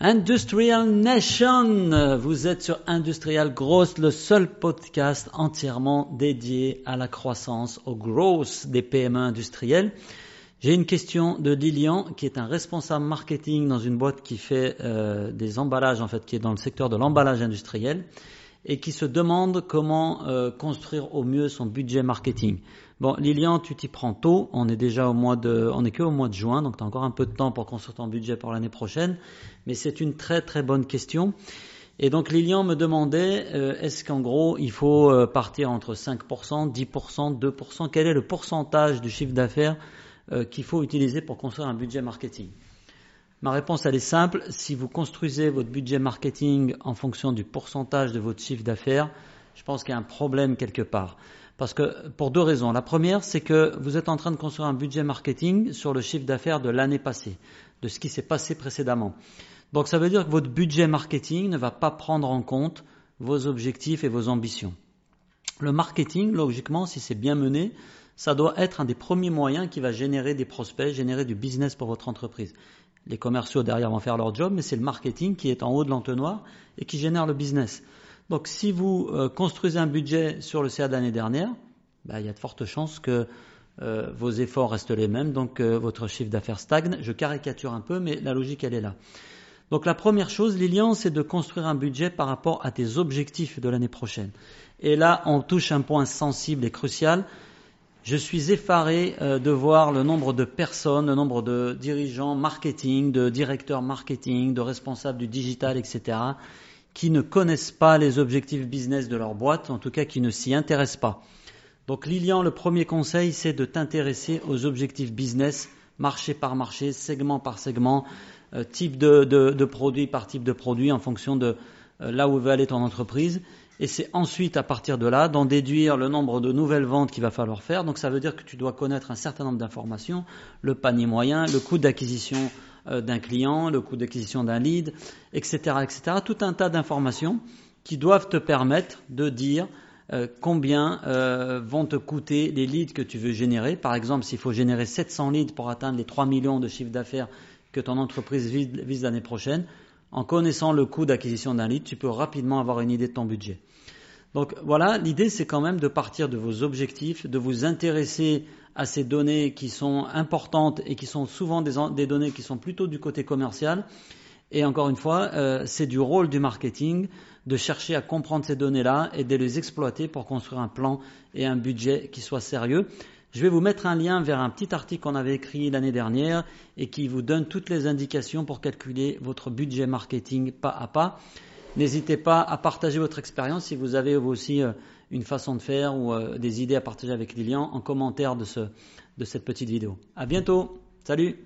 Industrial Nation, vous êtes sur Industrial Growth, le seul podcast entièrement dédié à la croissance, au growth des PME industrielles. J'ai une question de Lilian, qui est un responsable marketing dans une boîte qui fait euh, des emballages, en fait, qui est dans le secteur de l'emballage industriel, et qui se demande comment euh, construire au mieux son budget marketing. Bon, Lilian, tu t'y prends tôt. On est déjà au mois de, on est que au mois de juin, donc tu as encore un peu de temps pour construire ton budget pour l'année prochaine. Mais c'est une très très bonne question. Et donc Lilian me demandait, euh, est-ce qu'en gros il faut euh, partir entre 5%, 10%, 2% Quel est le pourcentage du chiffre d'affaires euh, qu'il faut utiliser pour construire un budget marketing? Ma réponse elle est simple. Si vous construisez votre budget marketing en fonction du pourcentage de votre chiffre d'affaires, je pense qu'il y a un problème quelque part. Parce que pour deux raisons. La première, c'est que vous êtes en train de construire un budget marketing sur le chiffre d'affaires de l'année passée, de ce qui s'est passé précédemment. Donc ça veut dire que votre budget marketing ne va pas prendre en compte vos objectifs et vos ambitions. Le marketing, logiquement, si c'est bien mené, ça doit être un des premiers moyens qui va générer des prospects, générer du business pour votre entreprise. Les commerciaux derrière vont faire leur job, mais c'est le marketing qui est en haut de l'entonnoir et qui génère le business. Donc si vous euh, construisez un budget sur le CA de l'année dernière, bah, il y a de fortes chances que euh, vos efforts restent les mêmes, donc euh, votre chiffre d'affaires stagne. Je caricature un peu, mais la logique, elle est là. Donc la première chose, Lilian, c'est de construire un budget par rapport à tes objectifs de l'année prochaine. Et là, on touche un point sensible et crucial. Je suis effaré de voir le nombre de personnes, le nombre de dirigeants marketing, de directeurs marketing, de responsables du digital, etc., qui ne connaissent pas les objectifs business de leur boîte, en tout cas qui ne s'y intéressent pas. Donc Lilian, le premier conseil, c'est de t'intéresser aux objectifs business, marché par marché, segment par segment, euh, type de, de, produit par type de produit, en fonction de euh, là où veut aller ton entreprise. Et c'est ensuite, à partir de là, d'en déduire le nombre de nouvelles ventes qu'il va falloir faire. Donc ça veut dire que tu dois connaître un certain nombre d'informations, le panier moyen, le coût d'acquisition d'un client, le coût d'acquisition d'un lead, etc., etc. Tout un tas d'informations qui doivent te permettre de dire euh, combien euh, vont te coûter les leads que tu veux générer. Par exemple, s'il faut générer 700 leads pour atteindre les 3 millions de chiffre d'affaires que ton entreprise vise l'année prochaine, en connaissant le coût d'acquisition d'un lead, tu peux rapidement avoir une idée de ton budget. Donc voilà, l'idée c'est quand même de partir de vos objectifs, de vous intéresser à ces données qui sont importantes et qui sont souvent des, données qui sont plutôt du côté commercial. Et encore une fois, euh, c'est du rôle du marketing de chercher à comprendre ces données-là et de les exploiter pour construire un plan et un budget qui soit sérieux. Je vais vous mettre un lien vers un petit article qu'on avait écrit l'année dernière et qui vous donne toutes les indications pour calculer votre budget marketing pas à pas. N'hésitez pas à partager votre expérience si vous avez vous aussi euh, une façon de faire ou euh, des idées à partager avec Lilian en commentaire de, ce, de cette petite vidéo. À bientôt. Salut